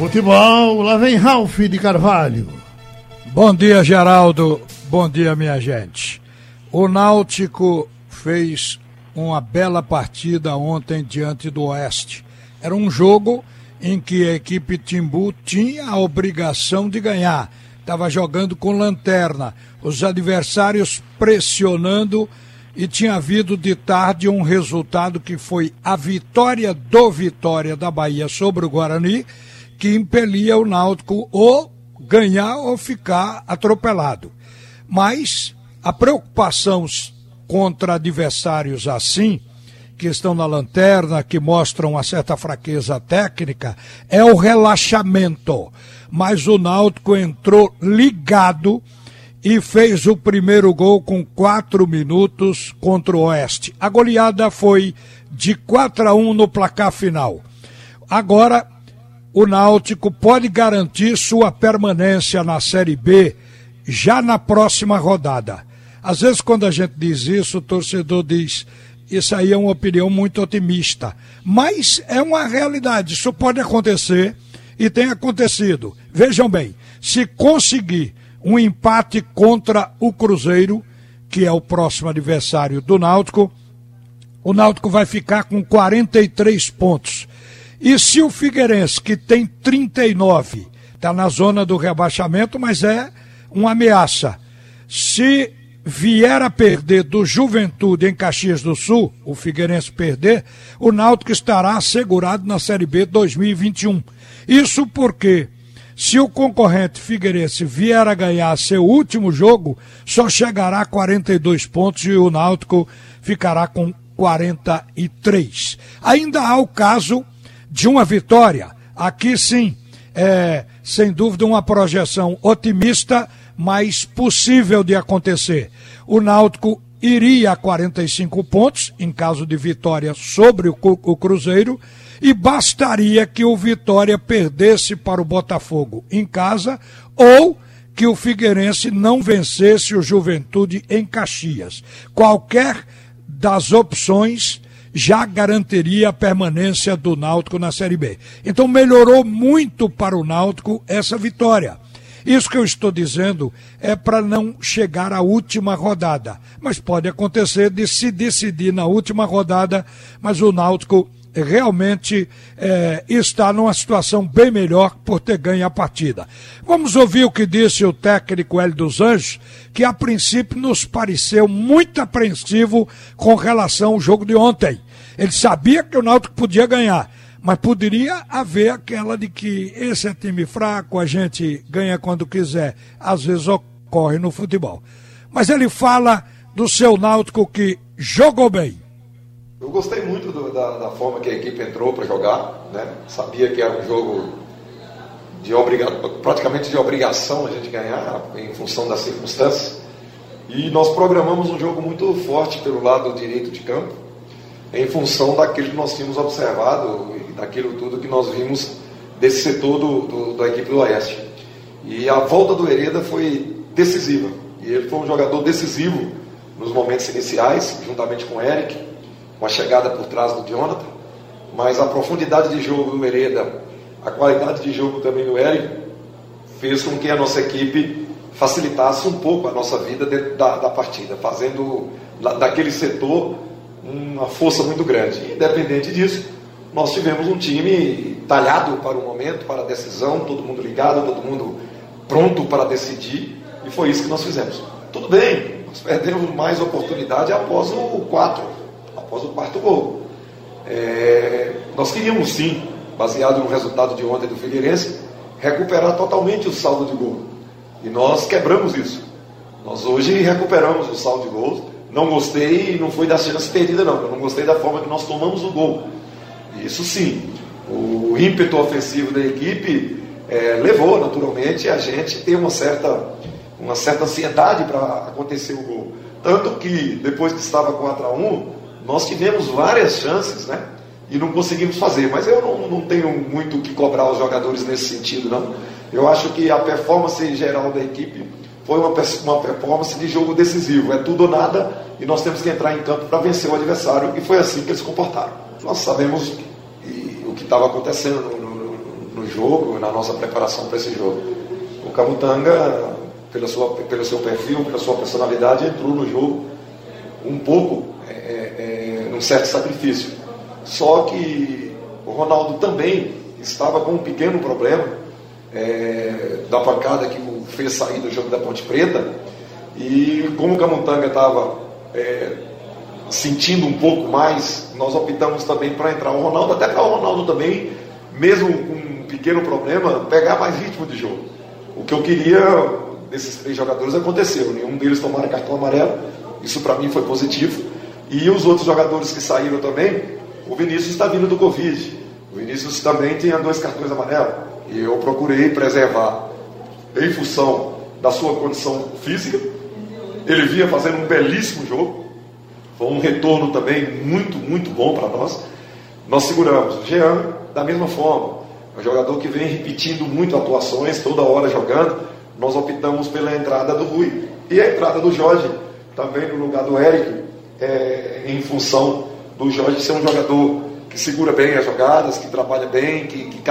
Futebol, lá vem Ralph de Carvalho. Bom dia, Geraldo. Bom dia, minha gente. O Náutico fez uma bela partida ontem diante do Oeste. Era um jogo em que a equipe Timbu tinha a obrigação de ganhar. Estava jogando com lanterna, os adversários pressionando e tinha havido de tarde um resultado que foi a vitória do Vitória da Bahia sobre o Guarani, que impelia o Náutico ou ganhar ou ficar atropelado. Mas a preocupação contra adversários assim, que estão na lanterna, que mostram uma certa fraqueza técnica, é o relaxamento. Mas o Náutico entrou ligado e fez o primeiro gol com quatro minutos contra o Oeste. A goleada foi de 4 a 1 no placar final. Agora, o Náutico pode garantir sua permanência na Série B já na próxima rodada. Às vezes, quando a gente diz isso, o torcedor diz: isso aí é uma opinião muito otimista. Mas é uma realidade, isso pode acontecer e tem acontecido. Vejam bem, se conseguir um empate contra o Cruzeiro, que é o próximo adversário do Náutico. O Náutico vai ficar com 43 pontos. E se o Figueirense, que tem 39, está na zona do rebaixamento, mas é uma ameaça. Se vier a perder do Juventude em Caxias do Sul, o Figueirense perder, o Náutico estará assegurado na Série B 2021. Isso porque se o concorrente Figueirense vier a ganhar seu último jogo, só chegará a 42 pontos e o Náutico ficará com 43. Ainda há o caso de uma vitória. Aqui sim, é sem dúvida uma projeção otimista, mas possível de acontecer. O Náutico iria a 45 pontos em caso de vitória sobre o, o Cruzeiro e bastaria que o Vitória perdesse para o Botafogo em casa ou que o Figueirense não vencesse o Juventude em Caxias. Qualquer das opções já garantiria a permanência do Náutico na Série B. Então melhorou muito para o Náutico essa vitória. Isso que eu estou dizendo é para não chegar à última rodada. Mas pode acontecer de se decidir na última rodada, mas o Náutico realmente é, está numa situação bem melhor por ter ganho a partida. Vamos ouvir o que disse o técnico Hélio dos Anjos, que a princípio nos pareceu muito apreensivo com relação ao jogo de ontem. Ele sabia que o Náutico podia ganhar, mas poderia haver aquela de que esse é time fraco, a gente ganha quando quiser. Às vezes ocorre no futebol. Mas ele fala do seu Náutico que jogou bem eu gostei muito do, da, da, forma que a equipe entrou para jogar, né? Sabia que era um jogo de obriga... praticamente de obrigação a gente ganhar em função das circunstâncias. E nós programamos um jogo muito forte pelo lado direito de campo, em função daquilo que nós tínhamos observado e daquilo tudo que nós vimos desse setor do, do, da equipe do Oeste. E a volta do Hereda foi decisiva. E ele foi um jogador decisivo nos momentos iniciais, juntamente com o Eric uma chegada por trás do Jonathan, mas a profundidade de jogo do Hereda, a qualidade de jogo também do Eric, fez com que a nossa equipe facilitasse um pouco a nossa vida dentro da, da partida, fazendo daquele setor uma força muito grande. Independente disso, nós tivemos um time talhado para o momento, para a decisão, todo mundo ligado, todo mundo pronto para decidir, e foi isso que nós fizemos. Tudo bem, nós perdemos mais oportunidade após o 4 após o quarto gol. É, nós queríamos sim, baseado no resultado de ontem do Figueirense, recuperar totalmente o saldo de gol. E nós quebramos isso. Nós hoje recuperamos o saldo de gols. Não gostei, não foi da chance perdida, não. Eu não gostei da forma que nós tomamos o gol. Isso sim. O ímpeto ofensivo da equipe é, levou, naturalmente, a gente ter uma certa, uma certa ansiedade para acontecer o gol. Tanto que, depois que estava 4 a 1 nós tivemos várias chances, né? E não conseguimos fazer. Mas eu não, não tenho muito o que cobrar os jogadores nesse sentido, não. Eu acho que a performance geral da equipe foi uma, uma performance de jogo decisivo. É tudo ou nada e nós temos que entrar em campo para vencer o adversário. E foi assim que eles comportaram. Nós sabemos o que estava acontecendo no, no, no jogo, na nossa preparação para esse jogo. O Camutanga, pela sua, pelo seu perfil, pela sua personalidade, entrou no jogo um pouco é, é, num certo sacrifício. Só que o Ronaldo também estava com um pequeno problema é, da pancada que o fez sair do jogo da Ponte Preta. E como o Camutanga estava é, sentindo um pouco mais, nós optamos também para entrar o Ronaldo, até para o Ronaldo também, mesmo com um pequeno problema, pegar mais ritmo de jogo. O que eu queria desses três jogadores aconteceu, nenhum deles tomaram cartão amarelo, isso para mim foi positivo. E os outros jogadores que saíram também, o Vinícius está vindo do Covid. O Vinícius também tinha dois cartões amarelos. E eu procurei preservar, em função da sua condição física. Ele vinha fazendo um belíssimo jogo. Foi um retorno também muito, muito bom para nós. Nós seguramos. O Jean, da mesma forma. É um jogador que vem repetindo muito atuações, toda hora jogando. Nós optamos pela entrada do Rui. E a entrada do Jorge, também no lugar do Eric, é, em função do Jorge ser um jogador que segura bem as jogadas, que trabalha bem, que, que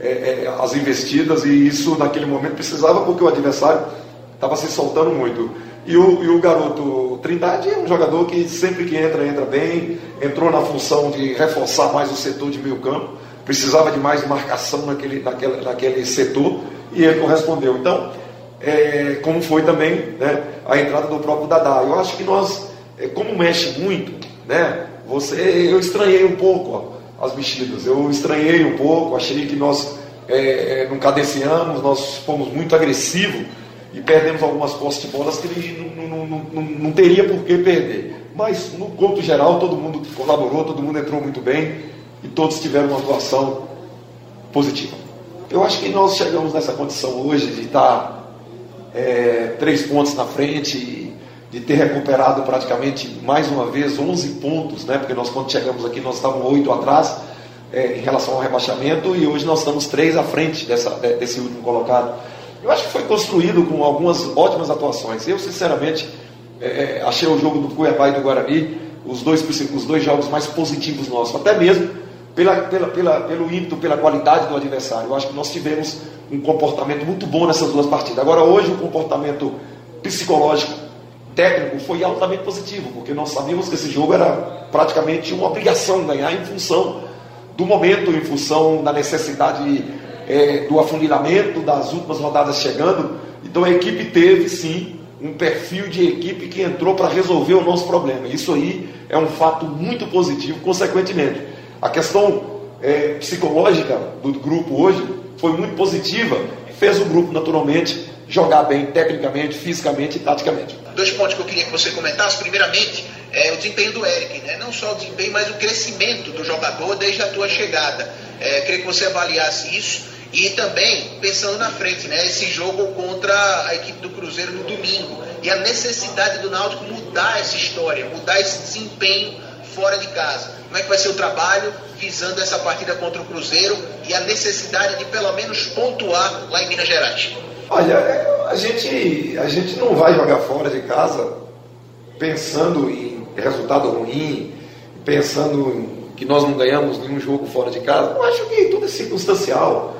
é, é, as investidas, e isso naquele momento precisava porque o adversário estava se soltando muito. E o, e o garoto Trindade é um jogador que sempre que entra, entra bem, entrou na função de reforçar mais o setor de meio campo, precisava de mais marcação naquele, naquele, naquele setor, e ele correspondeu. Então, é, como foi também né, a entrada do próprio Dadá. Eu acho que nós, como mexe muito, né, você, eu estranhei um pouco ó, as mexidas, eu estranhei um pouco, achei que nós é, é não cadenciamos, nós fomos muito agressivos e perdemos algumas postes de bolas que não, não, não, não teria por que perder. Mas, no conto geral, todo mundo colaborou, todo mundo entrou muito bem e todos tiveram uma atuação positiva. Eu acho que nós chegamos nessa condição hoje de estar é, três pontos na frente, de ter recuperado praticamente mais uma vez 11 pontos, né? porque nós quando chegamos aqui nós estávamos oito atrás é, em relação ao rebaixamento e hoje nós estamos três à frente dessa, desse último colocado. Eu acho que foi construído com algumas ótimas atuações. Eu, sinceramente, é, é achei o jogo do Cuiabá e do Guarani os dois, os dois jogos mais positivos nossos, até mesmo pela, pela, pela, pelo ímpeto, pela qualidade do adversário. Eu acho que nós tivemos um comportamento muito bom nessas duas partidas. Agora, hoje, o comportamento psicológico, técnico, foi altamente positivo, porque nós sabíamos que esse jogo era praticamente uma obrigação ganhar em função do momento, em função da necessidade é, do afunilamento, das últimas rodadas chegando. Então, a equipe teve, sim, um perfil de equipe que entrou para resolver o nosso problema. Isso aí é um fato muito positivo, consequentemente. A questão é, psicológica do grupo hoje foi muito positiva fez o grupo, naturalmente, jogar bem tecnicamente, fisicamente e taticamente. Dois pontos que eu queria que você comentasse. Primeiramente, é o desempenho do Eric, né? não só o desempenho, mas o crescimento do jogador desde a tua chegada. É, queria que você avaliasse isso. E também, pensando na frente, né, esse jogo contra a equipe do Cruzeiro no domingo. E a necessidade do Náutico mudar essa história, mudar esse desempenho fora de casa. Como é que vai ser o trabalho visando essa partida contra o Cruzeiro e a necessidade de pelo menos pontuar lá em Minas Gerais? Olha, é, a gente, a gente não vai jogar fora de casa pensando em resultado ruim, pensando que nós não ganhamos nenhum jogo fora de casa. Eu acho que tudo é circunstancial.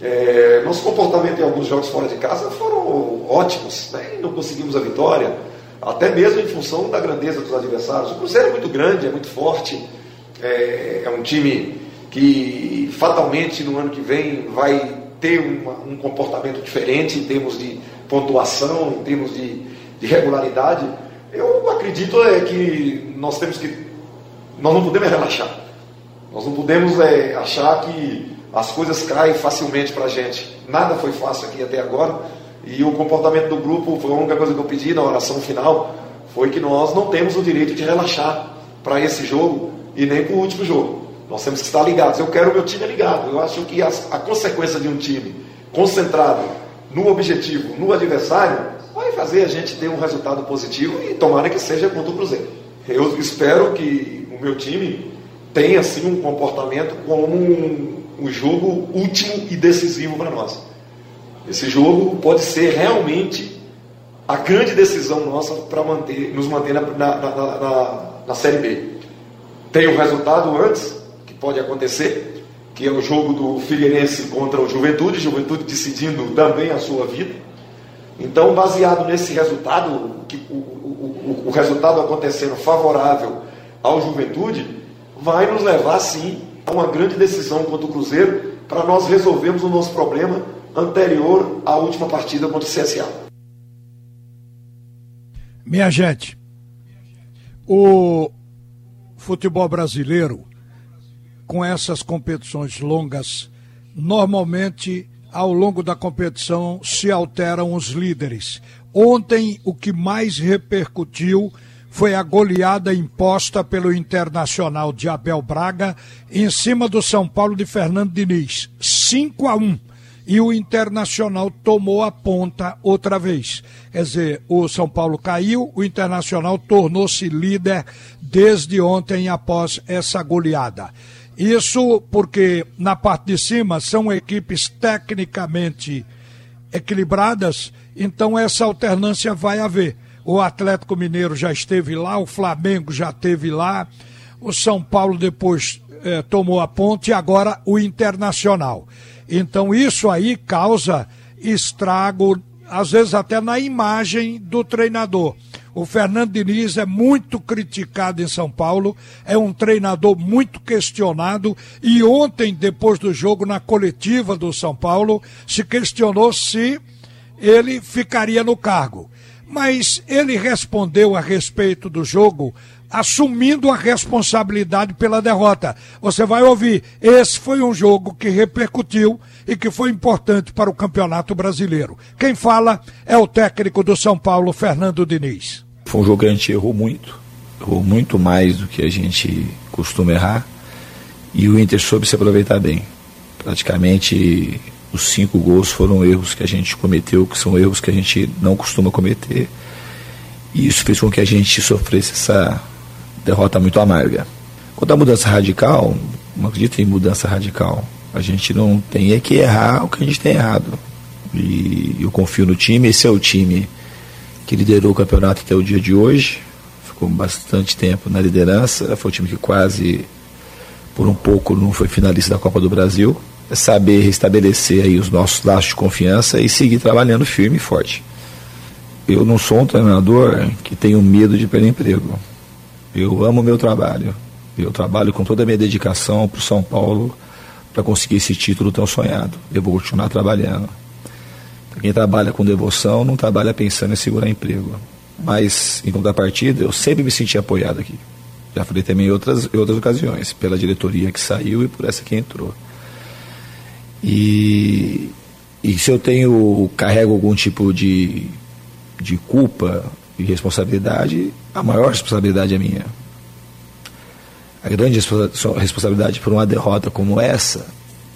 É, nosso comportamento em alguns jogos fora de casa foram ótimos, né? não conseguimos a vitória até mesmo em função da grandeza dos adversários. O Cruzeiro é muito grande, é muito forte, é, é um time que fatalmente no ano que vem vai ter uma, um comportamento diferente em termos de pontuação, em termos de, de regularidade. Eu acredito é que nós temos que. Nós não podemos relaxar. Nós não podemos é, achar que as coisas caem facilmente para a gente. Nada foi fácil aqui até agora. E o comportamento do grupo, foi a única coisa que eu pedi na oração final, foi que nós não temos o direito de relaxar para esse jogo e nem para o último jogo. Nós temos que estar ligados. Eu quero o meu time ligado. Eu acho que a, a consequência de um time concentrado no objetivo, no adversário, vai fazer a gente ter um resultado positivo e tomara que seja contra o Cruzeiro. Eu espero que o meu time tenha assim um comportamento como um, um jogo último e decisivo para nós. Esse jogo pode ser realmente a grande decisão nossa para manter, nos manter na, na, na, na, Série B. Tem o resultado antes, pode acontecer, que é o jogo do Figueirense contra o Juventude, Juventude decidindo também a sua vida. Então, baseado nesse resultado, o, o, o resultado acontecendo favorável ao Juventude, vai nos levar sim a uma grande decisão contra o Cruzeiro para nós resolvermos o nosso problema anterior à última partida contra o CSA. Minha gente, o futebol brasileiro, com essas competições longas, normalmente ao longo da competição se alteram os líderes. Ontem, o que mais repercutiu foi a goleada imposta pelo Internacional de Abel Braga em cima do São Paulo de Fernando Diniz. 5 a 1 e o Internacional tomou a ponta outra vez. Quer dizer, o São Paulo caiu, o Internacional tornou-se líder desde ontem após essa goleada. Isso porque na parte de cima são equipes tecnicamente equilibradas, então essa alternância vai haver. O Atlético Mineiro já esteve lá, o Flamengo já esteve lá, o São Paulo depois eh, tomou a ponte e agora o Internacional. Então isso aí causa estrago, às vezes até na imagem do treinador. O Fernando Diniz é muito criticado em São Paulo, é um treinador muito questionado e ontem, depois do jogo na coletiva do São Paulo, se questionou se ele ficaria no cargo. Mas ele respondeu a respeito do jogo assumindo a responsabilidade pela derrota. Você vai ouvir, esse foi um jogo que repercutiu e que foi importante para o Campeonato Brasileiro. Quem fala é o técnico do São Paulo, Fernando Diniz. Foi um jogo que a gente errou muito, errou muito mais do que a gente costuma errar, e o Inter soube se aproveitar bem. Praticamente os cinco gols foram erros que a gente cometeu, que são erros que a gente não costuma cometer. E isso fez com que a gente sofresse essa derrota muito amarga. Quanto à mudança radical, não acredito em mudança radical. A gente não tem é que errar o que a gente tem errado. E eu confio no time, esse é o time que liderou o campeonato até o dia de hoje. Ficou bastante tempo na liderança. Foi o time que quase, por um pouco, não foi finalista da Copa do Brasil. É saber restabelecer aí os nossos laços de confiança e seguir trabalhando firme e forte. Eu não sou um treinador que tenho medo de perder emprego. Eu amo meu trabalho. Eu trabalho com toda a minha dedicação para o São Paulo para conseguir esse título tão sonhado. Eu vou continuar trabalhando. Quem trabalha com devoção não trabalha pensando em segurar emprego. Mas, em contrapartida, eu sempre me senti apoiado aqui. Já falei também em outras, em outras ocasiões, pela diretoria que saiu e por essa que entrou. E, e se eu tenho, carrego algum tipo de, de culpa e responsabilidade, a maior responsabilidade é minha. A grande responsabilidade por uma derrota como essa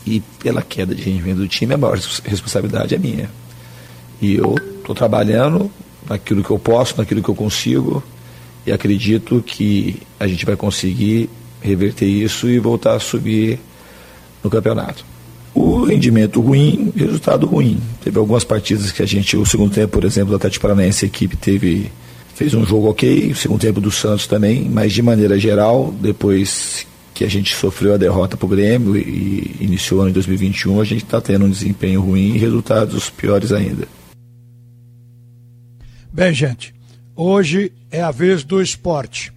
e pela queda de rendimento do time, a maior responsabilidade é minha. E eu estou trabalhando naquilo que eu posso, naquilo que eu consigo, e acredito que a gente vai conseguir reverter isso e voltar a subir no campeonato. O rendimento ruim, resultado ruim. Teve algumas partidas que a gente, o segundo tempo, por exemplo, do Atlético Paranaense, a equipe teve fez um jogo ok, o segundo tempo do Santos também, mas de maneira geral, depois que a gente sofreu a derrota para o Grêmio e iniciou o ano de 2021, a gente está tendo um desempenho ruim e resultados piores ainda. Bem, gente, hoje é a vez do esporte.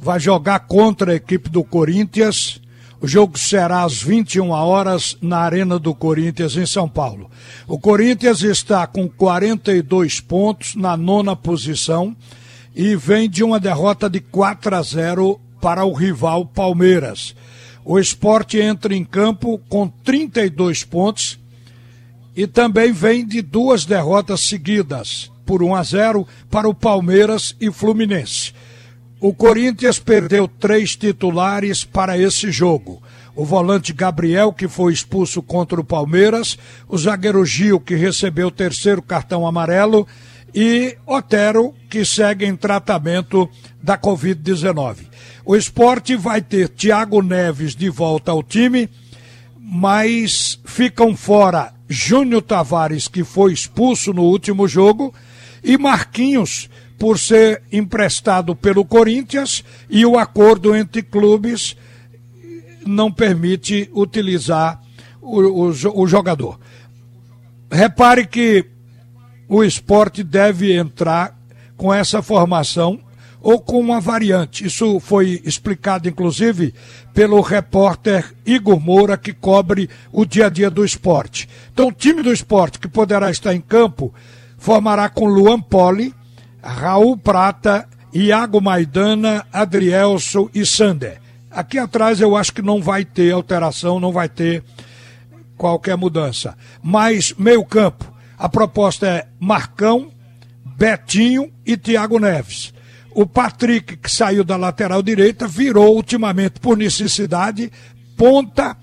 Vai jogar contra a equipe do Corinthians o jogo será às 21 horas na Arena do Corinthians, em São Paulo. O Corinthians está com 42 pontos na nona posição e vem de uma derrota de 4 a 0 para o rival Palmeiras. O esporte entra em campo com 32 pontos e também vem de duas derrotas seguidas, por 1 a 0 para o Palmeiras e Fluminense. O Corinthians perdeu três titulares para esse jogo. O volante Gabriel, que foi expulso contra o Palmeiras, o zagueiro Gil, que recebeu o terceiro cartão amarelo, e Otero, que segue em tratamento da Covid-19. O esporte vai ter Thiago Neves de volta ao time, mas ficam fora Júnior Tavares, que foi expulso no último jogo, e Marquinhos, por ser emprestado pelo Corinthians e o acordo entre clubes não permite utilizar o, o, o jogador. Repare que o esporte deve entrar com essa formação ou com uma variante. Isso foi explicado, inclusive, pelo repórter Igor Moura, que cobre o dia a dia do esporte. Então, o time do esporte que poderá estar em campo formará com Luan Poli, Raul Prata, Iago Maidana, Adrielso e Sander. Aqui atrás eu acho que não vai ter alteração, não vai ter qualquer mudança. Mas meio campo, a proposta é Marcão, Betinho e Thiago Neves. O Patrick, que saiu da lateral direita, virou ultimamente, por necessidade, ponta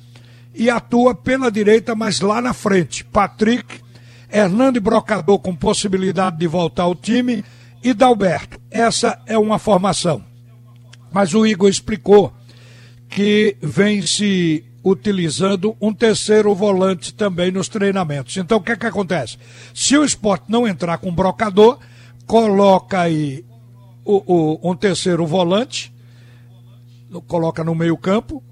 e atua pela direita, mas lá na frente. Patrick, Hernando Brocador com possibilidade de voltar ao time e Dalberto. Essa é uma formação. Mas o Igor explicou que vem se utilizando um terceiro volante também nos treinamentos. Então o que é que acontece? Se o esporte não entrar com brocador, coloca aí o, o, um terceiro volante, coloca no meio campo,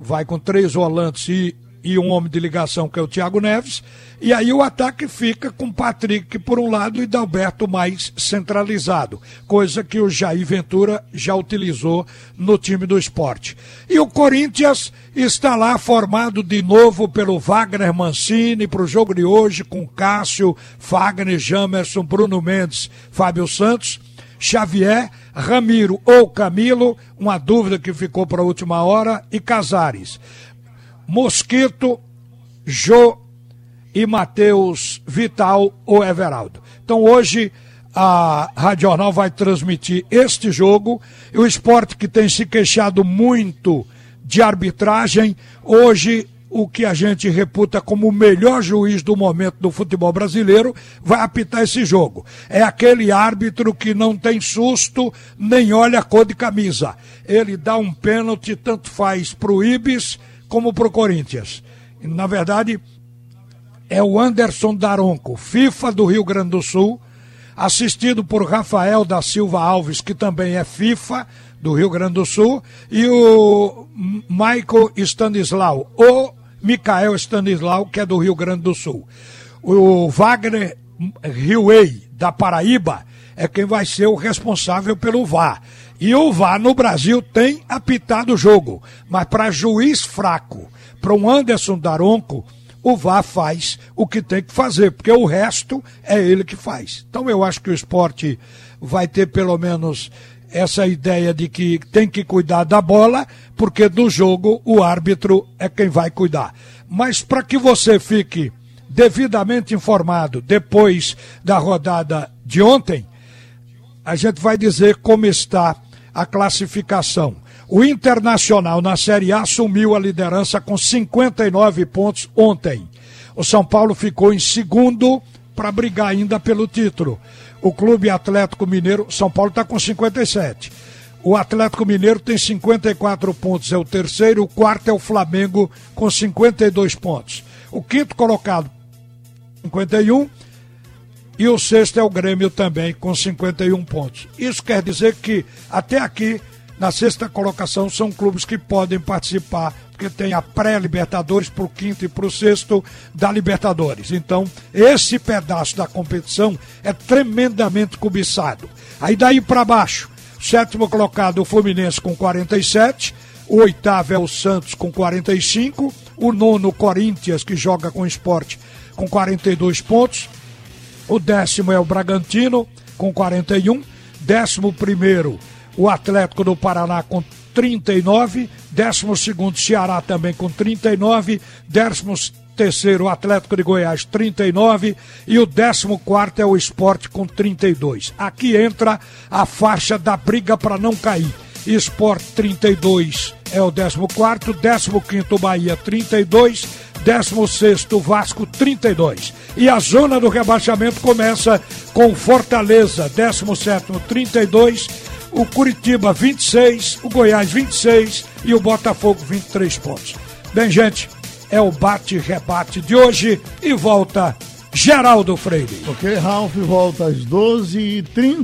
vai com três volantes e e um homem de ligação que é o Thiago Neves. E aí o ataque fica com Patrick por um lado e Dalberto mais centralizado, coisa que o Jair Ventura já utilizou no time do esporte. E o Corinthians está lá formado de novo pelo Wagner Mancini para o jogo de hoje com Cássio, Fagner, Jamerson, Bruno Mendes, Fábio Santos. Xavier, Ramiro ou Camilo, uma dúvida que ficou para a última hora, e Casares. Mosquito, Jô e Matheus Vital ou Everaldo. Então hoje a Rádio Jornal vai transmitir este jogo. E o esporte que tem se queixado muito de arbitragem, hoje o que a gente reputa como o melhor juiz do momento do futebol brasileiro vai apitar esse jogo. É aquele árbitro que não tem susto nem olha a cor de camisa. Ele dá um pênalti, tanto faz para o Ibis como para o Corinthians. Na verdade, é o Anderson Daronco, FIFA do Rio Grande do Sul, assistido por Rafael da Silva Alves, que também é FIFA do Rio Grande do Sul, e o Michael Stanislau, o Michael Stanislau, que é do Rio Grande do Sul. O Wagner Riway, da Paraíba, é quem vai ser o responsável pelo VAR. E o VAR no Brasil tem apitado o jogo, mas para juiz fraco, para um Anderson Daronco, o VAR faz o que tem que fazer, porque o resto é ele que faz. Então eu acho que o esporte vai ter pelo menos essa ideia de que tem que cuidar da bola, porque do jogo o árbitro é quem vai cuidar. Mas para que você fique devidamente informado depois da rodada de ontem, a gente vai dizer como está a classificação. O Internacional na Série A assumiu a liderança com 59 pontos ontem. O São Paulo ficou em segundo para brigar ainda pelo título. O Clube Atlético Mineiro, São Paulo está com 57. O Atlético Mineiro tem 54 pontos, é o terceiro. O quarto é o Flamengo com 52 pontos. O quinto colocado, 51 e o sexto é o Grêmio também, com 51 pontos. Isso quer dizer que, até aqui, na sexta colocação, são clubes que podem participar, porque tem a pré-Libertadores para o quinto e para o sexto da Libertadores. Então, esse pedaço da competição é tremendamente cobiçado. Aí daí para baixo, sétimo colocado o Fluminense com 47, o oitavo é o Santos com 45, o nono Corinthians, que joga com esporte, com 42 pontos. O décimo é o Bragantino, com 41. Décimo primeiro, o Atlético do Paraná, com 39. Décimo segundo, Ceará também com 39. Décimo terceiro, o Atlético de Goiás, 39. E o décimo quarto é o Esporte, com 32. Aqui entra a faixa da briga para não cair. Esporte 32 é o 14, 15 Bahia 32, 16 Vasco 32. E a zona do rebaixamento começa com Fortaleza, 17 32, o Curitiba 26, o Goiás 26 e o Botafogo 23 pontos. Bem, gente, é o bate-rebate de hoje e volta Geraldo Freire. Ok, Ralf volta às 12h30.